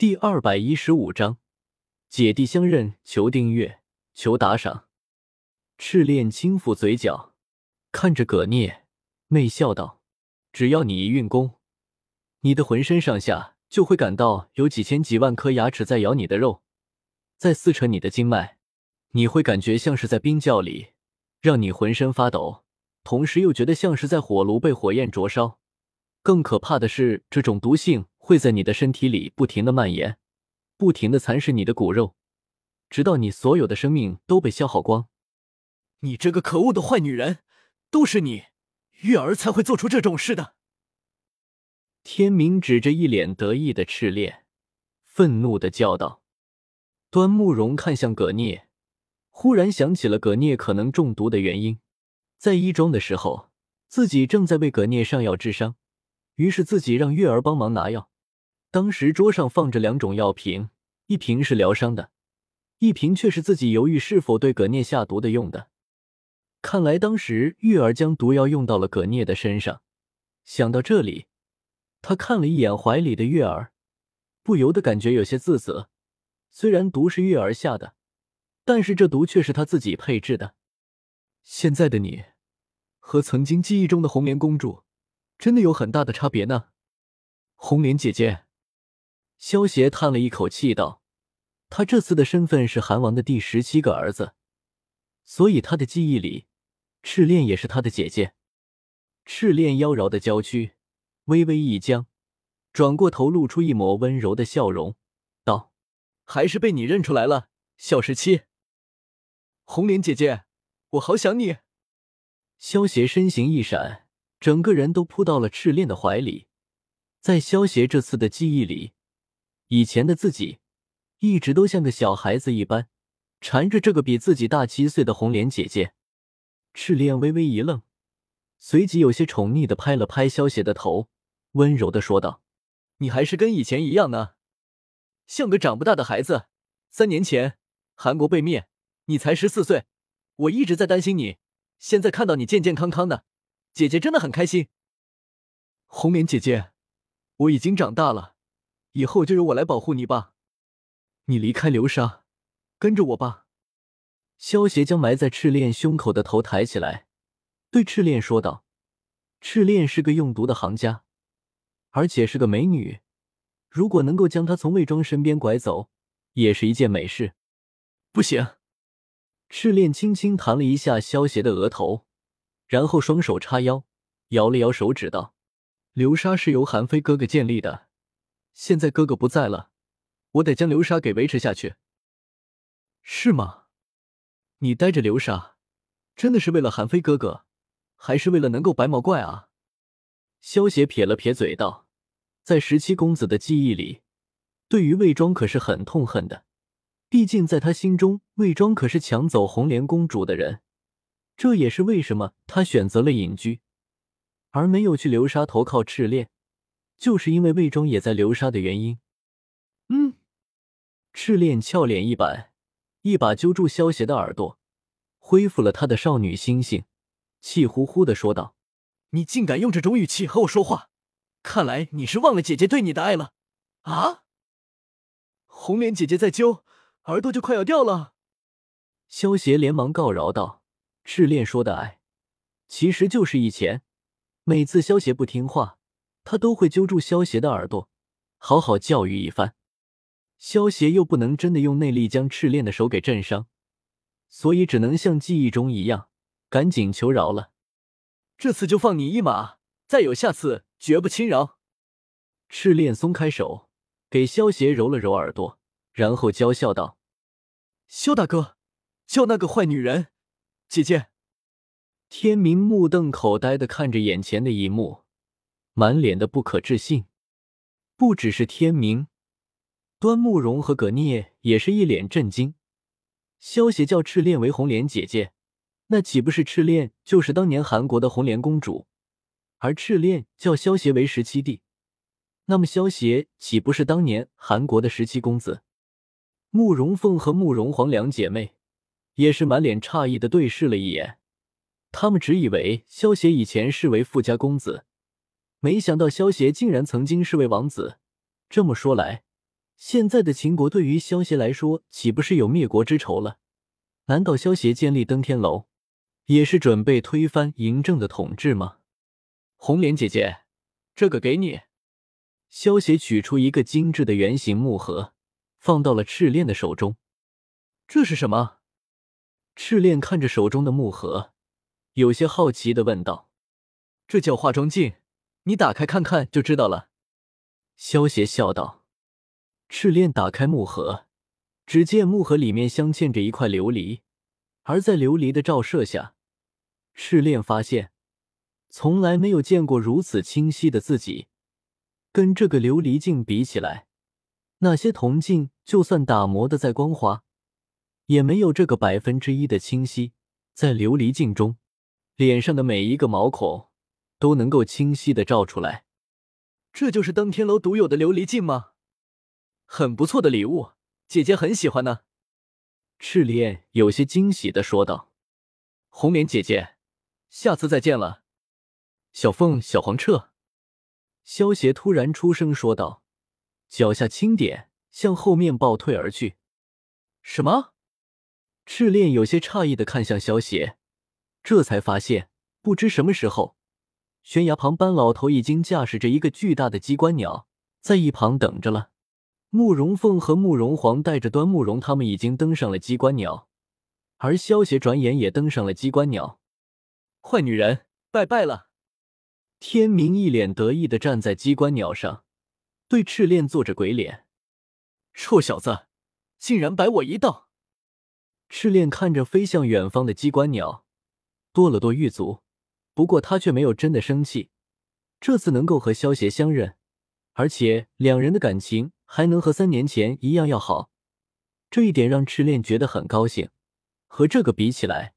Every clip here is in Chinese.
第二百一十五章，姐弟相认，求订阅，求打赏。赤练轻抚嘴角，看着葛聂，媚笑道：“只要你一运功，你的浑身上下就会感到有几千几万颗牙齿在咬你的肉，在撕扯你的经脉，你会感觉像是在冰窖里，让你浑身发抖，同时又觉得像是在火炉被火焰灼烧。更可怕的是，这种毒性。”会在你的身体里不停的蔓延，不停的蚕食你的骨肉，直到你所有的生命都被消耗光。你这个可恶的坏女人，都是你，月儿才会做出这种事的。天明指着一脸得意的赤练，愤怒的叫道。端木荣看向葛聂，忽然想起了葛聂可能中毒的原因，在一庄的时候，自己正在为葛聂上药治伤，于是自己让月儿帮忙拿药。当时桌上放着两种药瓶，一瓶是疗伤的，一瓶却是自己犹豫是否对葛聂下毒的用的。看来当时月儿将毒药用到了葛聂的身上。想到这里，他看了一眼怀里的月儿，不由得感觉有些自责。虽然毒是月儿下的，但是这毒却是他自己配制的。现在的你，和曾经记忆中的红莲公主，真的有很大的差别呢，红莲姐姐。萧协叹了一口气道：“他这次的身份是韩王的第十七个儿子，所以他的记忆里，赤练也是他的姐姐。”赤练妖娆的娇躯微微一僵，转过头露出一抹温柔的笑容，道：“还是被你认出来了，小十七。红莲姐姐，我好想你。”萧协身形一闪，整个人都扑到了赤练的怀里。在萧协这次的记忆里。以前的自己一直都像个小孩子一般，缠着这个比自己大七岁的红莲姐姐。赤练微微一愣，随即有些宠溺的拍了拍萧邪的头，温柔的说道：“你还是跟以前一样呢，像个长不大的孩子。三年前韩国被灭，你才十四岁，我一直在担心你。现在看到你健健康康的，姐姐真的很开心。红莲姐姐，我已经长大了。”以后就由我来保护你吧，你离开流沙，跟着我吧。萧邪将埋在赤练胸口的头抬起来，对赤练说道：“赤练是个用毒的行家，而且是个美女，如果能够将她从魏庄身边拐走，也是一件美事。”不行。赤练轻轻弹了一下萧邪的额头，然后双手叉腰，摇了摇手指道：“流沙是由韩非哥哥建立的。”现在哥哥不在了，我得将流沙给维持下去，是吗？你带着流沙，真的是为了韩非哥哥，还是为了能够白毛怪啊？萧邪撇了撇嘴道：“在十七公子的记忆里，对于魏庄可是很痛恨的，毕竟在他心中，魏庄可是抢走红莲公主的人，这也是为什么他选择了隐居，而没有去流沙投靠赤练。”就是因为魏庄也在流沙的原因。嗯，赤练俏脸一板，一把揪住萧邪的耳朵，恢复了他的少女心性，气呼呼的说道：“你竟敢用这种语气和我说话，看来你是忘了姐姐对你的爱了啊！”红莲姐姐在揪，耳朵就快要掉了。萧邪连忙告饶道：“赤练说的爱，其实就是以前每次萧邪不听话。”他都会揪住萧邪的耳朵，好好教育一番。萧邪又不能真的用内力将赤练的手给震伤，所以只能像记忆中一样，赶紧求饶了。这次就放你一马，再有下次绝不轻饶。赤练松开手，给萧邪揉了揉耳朵，然后娇笑道：“萧大哥，叫那个坏女人姐姐。”天明目瞪口呆的看着眼前的一幕。满脸的不可置信，不只是天明，端木荣和葛聂也是一脸震惊。萧邪叫赤练为红莲姐姐，那岂不是赤练就是当年韩国的红莲公主？而赤练叫萧邪为十七弟，那么萧邪岂不是当年韩国的十七公子？慕容凤和慕容皇两姐妹也是满脸诧异的对视了一眼，他们只以为萧邪以前是为富家公子。没想到萧协竟然曾经是位王子，这么说来，现在的秦国对于萧协来说，岂不是有灭国之仇了？难道萧协建立登天楼，也是准备推翻嬴政的统治吗？红莲姐姐，这个给你。萧协取出一个精致的圆形木盒，放到了赤练的手中。这是什么？赤练看着手中的木盒，有些好奇的问道：“这叫化妆镜，你打开看看就知道了。”萧协笑道。赤练打开木盒，只见木盒里面镶嵌着一块琉璃，而在琉璃的照射下，赤练发现从来没有见过如此清晰的自己。跟这个琉璃镜比起来，那些铜镜就算打磨的再光滑，也没有这个百分之一的清晰。在琉璃镜中，脸上的每一个毛孔都能够清晰的照出来。这就是登天楼独有的琉璃镜吗？很不错的礼物，姐姐很喜欢呢。赤练有些惊喜的说道：“红莲姐姐，下次再见了。”小凤、小黄彻。萧协突然出声说道，脚下轻点，向后面暴退而去。什么？赤练有些诧异的看向萧协，这才发现，不知什么时候，悬崖旁班老头已经驾驶着一个巨大的机关鸟，在一旁等着了。慕容凤和慕容皇带着端慕容他们已经登上了机关鸟，而萧协转眼也登上了机关鸟。坏女人，拜拜了。天明一脸得意的站在机关鸟上，对赤练做着鬼脸：“臭小子，竟然摆我一道！”赤练看着飞向远方的机关鸟，跺了跺玉足，不过他却没有真的生气。这次能够和萧协相认，而且两人的感情还能和三年前一样要好，这一点让赤练觉得很高兴。和这个比起来，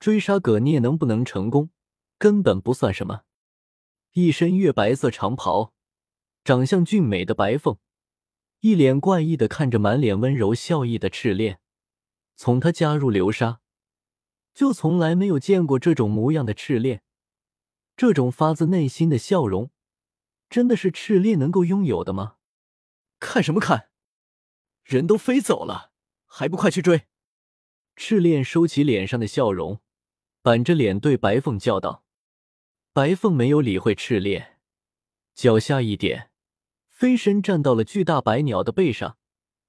追杀葛聂能不能成功，根本不算什么。一身月白色长袍，长相俊美的白凤，一脸怪异的看着满脸温柔笑意的赤练。从他加入流沙，就从来没有见过这种模样的赤练。这种发自内心的笑容，真的是赤练能够拥有的吗？看什么看？人都飞走了，还不快去追！赤练收起脸上的笑容，板着脸对白凤叫道。白凤没有理会赤练，脚下一点，飞身站到了巨大白鸟的背上，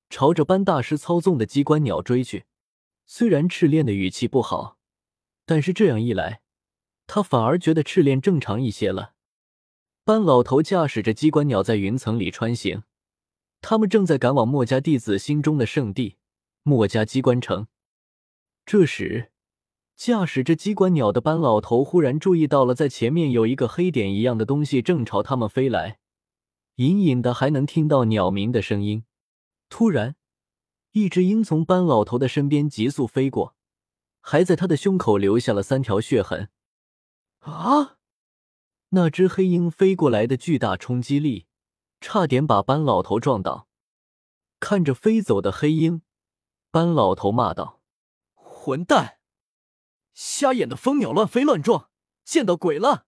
朝着班大师操纵的机关鸟追去。虽然赤练的语气不好，但是这样一来，他反而觉得赤练正常一些了。班老头驾驶着机关鸟在云层里穿行，他们正在赶往墨家弟子心中的圣地——墨家机关城。这时。驾驶着机关鸟的班老头忽然注意到了，在前面有一个黑点一样的东西正朝他们飞来，隐隐的还能听到鸟鸣的声音。突然，一只鹰从班老头的身边急速飞过，还在他的胸口留下了三条血痕。啊！那只黑鹰飞过来的巨大冲击力，差点把班老头撞倒。看着飞走的黑鹰，班老头骂道：“混蛋！”瞎眼的蜂鸟乱飞乱撞，见到鬼了！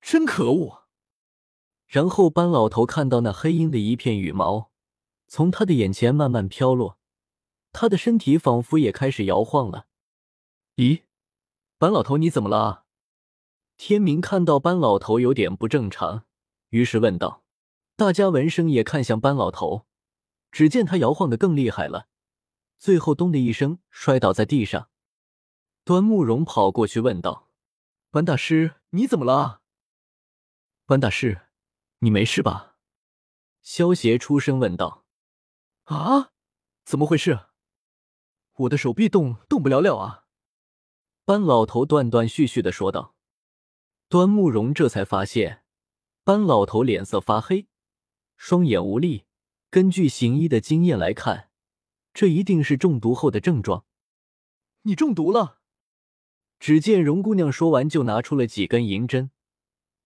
真可恶！然后班老头看到那黑鹰的一片羽毛从他的眼前慢慢飘落，他的身体仿佛也开始摇晃了。咦，班老头你怎么了？天明看到班老头有点不正常，于是问道。大家闻声也看向班老头，只见他摇晃的更厉害了，最后咚的一声摔倒在地上。端木荣跑过去问道：“班大师，你怎么了？”班大师，你没事吧？”萧协出声问道。“啊，怎么回事？我的手臂动动不了了啊！”班老头断断续续的说道。端木荣这才发现，班老头脸色发黑，双眼无力。根据行医的经验来看，这一定是中毒后的症状。你中毒了？只见荣姑娘说完，就拿出了几根银针，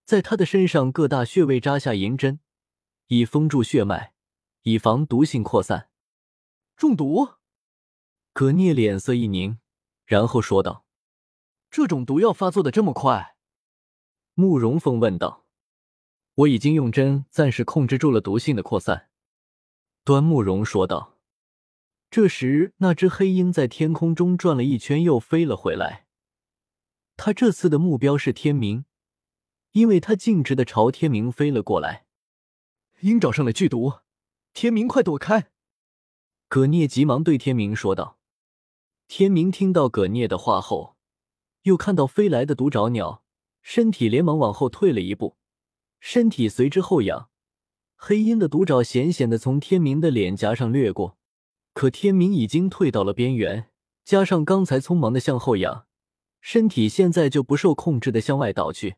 在她的身上各大穴位扎下银针，以封住血脉，以防毒性扩散。中毒？葛聂脸色一凝，然后说道：“这种毒药发作的这么快？”慕容凤问道：“我已经用针暂时控制住了毒性的扩散。”端木荣说道。这时，那只黑鹰在天空中转了一圈，又飞了回来。他这次的目标是天明，因为他径直的朝天明飞了过来。鹰找上了剧毒，天明快躲开！葛聂急忙对天明说道。天明听到葛聂的话后，又看到飞来的毒爪鸟，身体连忙往后退了一步，身体随之后仰。黑鹰的毒爪险险的从天明的脸颊上掠过。可天明已经退到了边缘，加上刚才匆忙的向后仰，身体现在就不受控制的向外倒去。